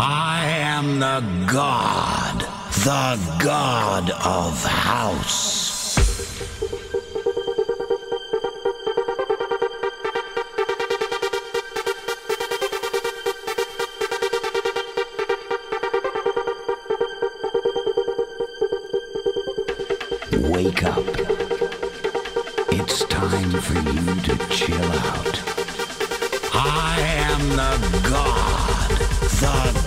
I am the god, the god of house. Wake up. It's time for you to chill out. I am the god, the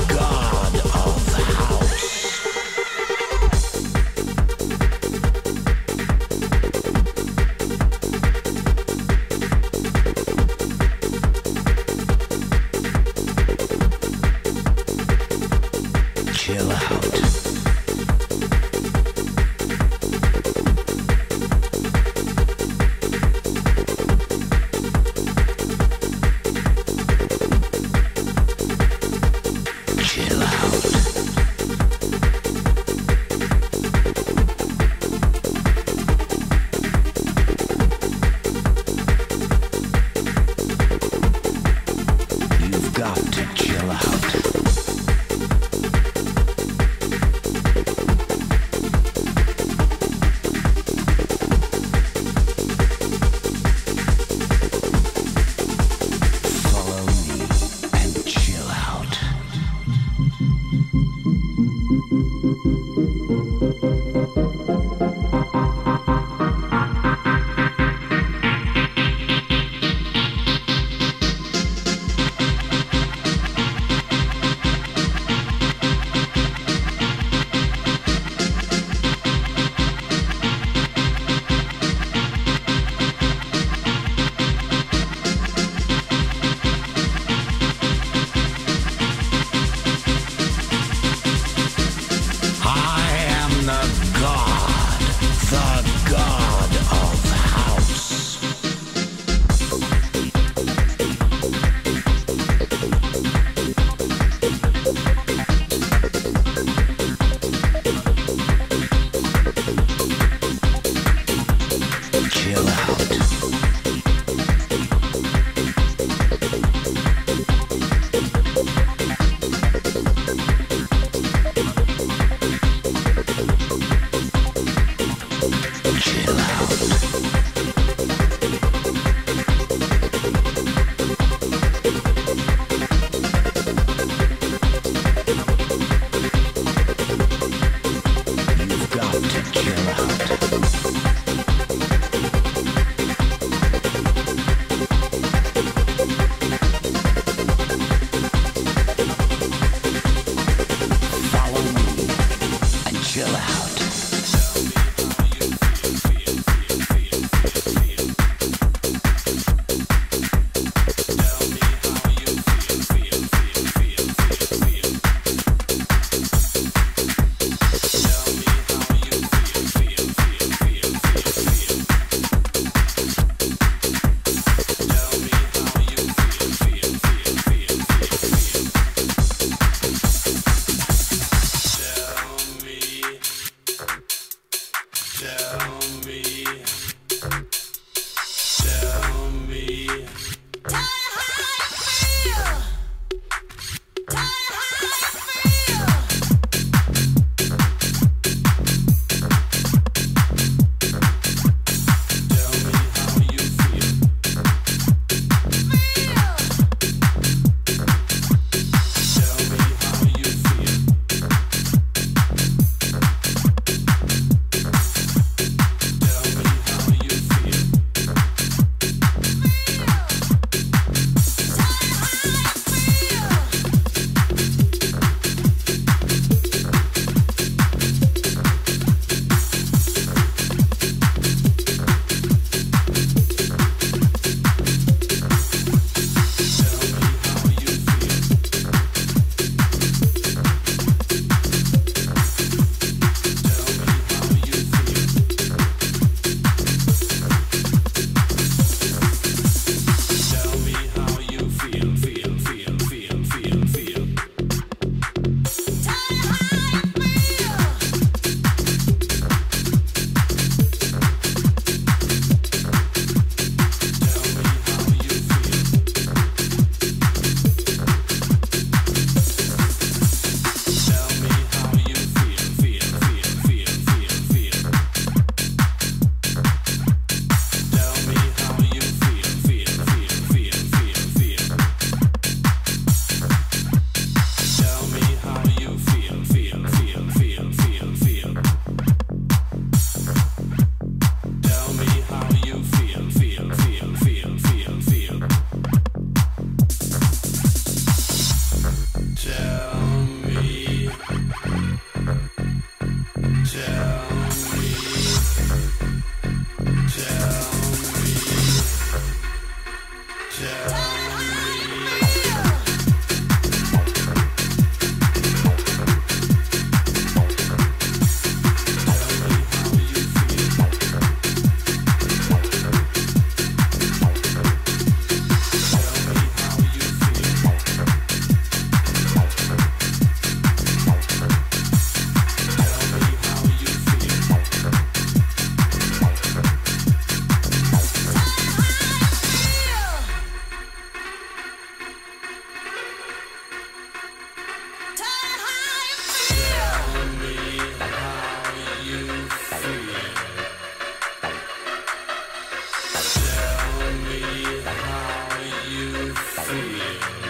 Absolutely.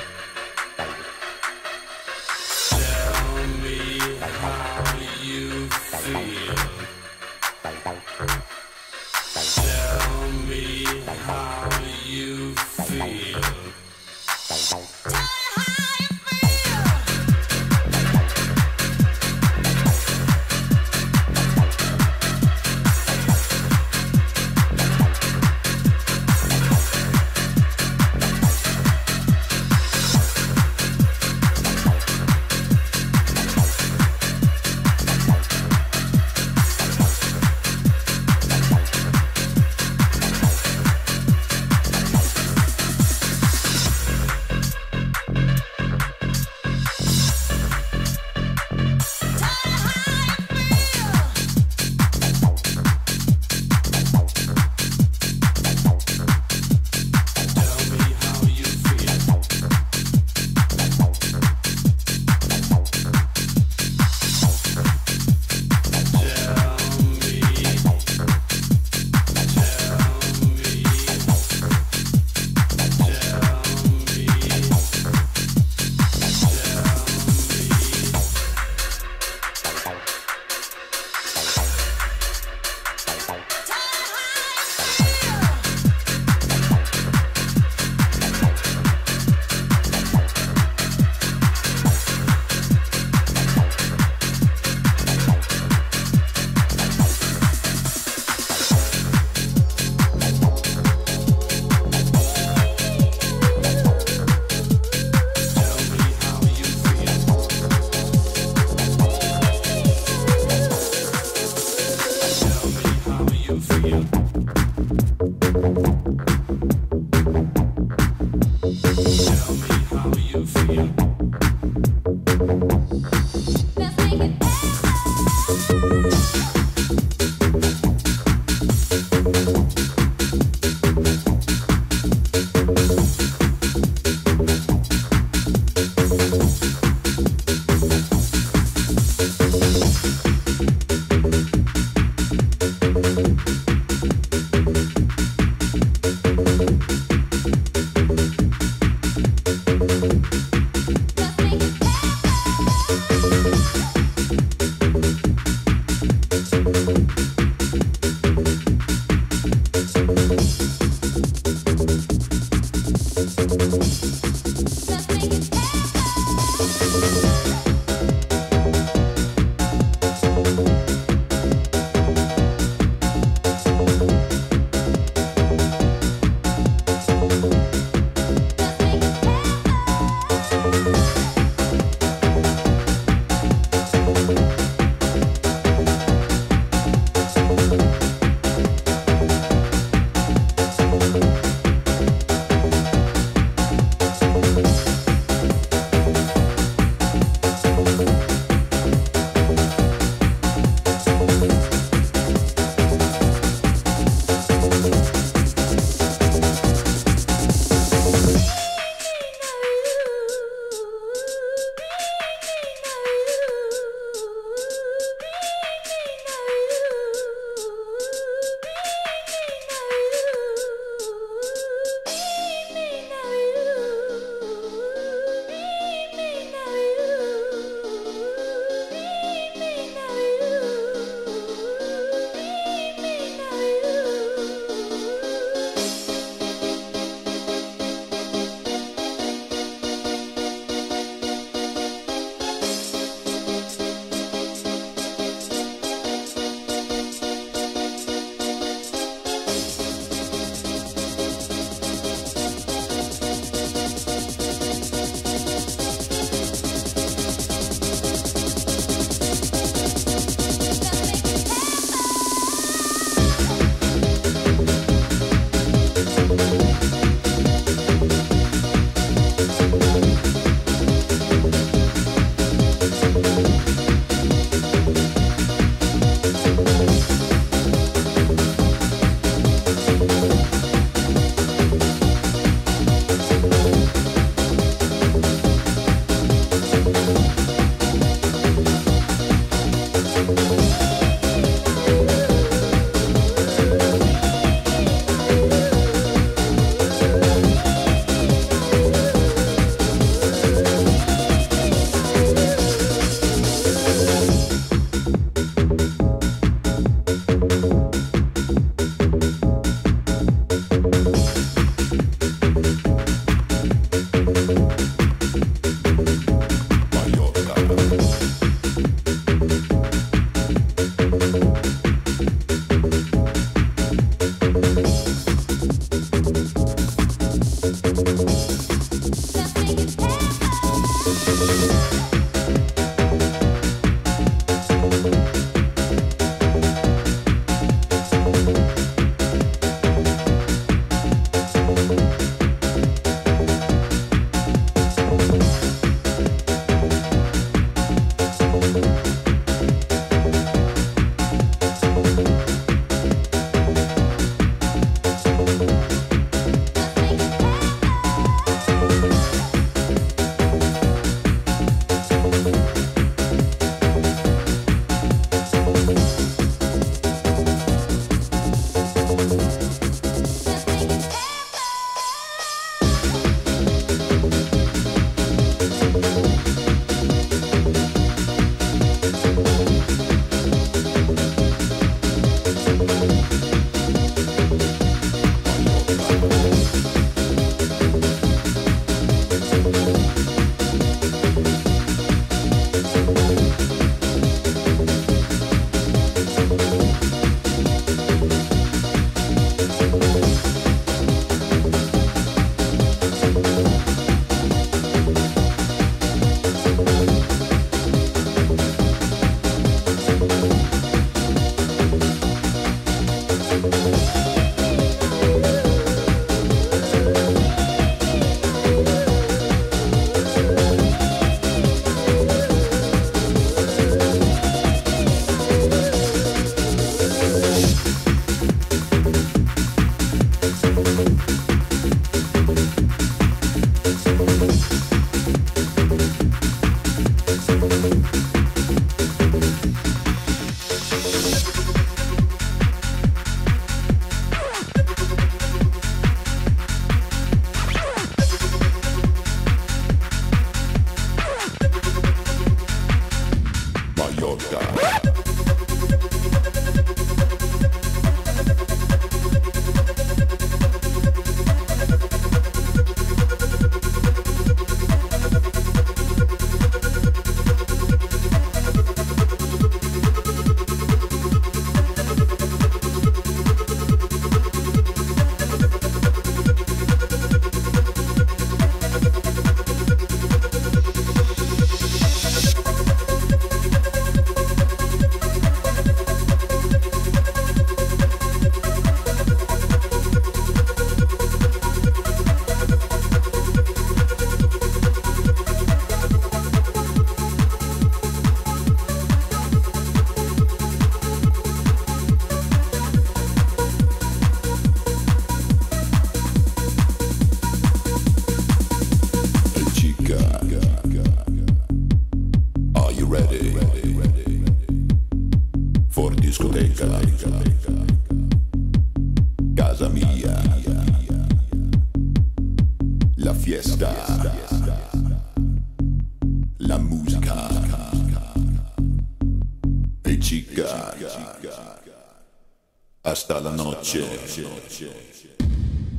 My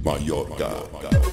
Mallorca. Mallorca.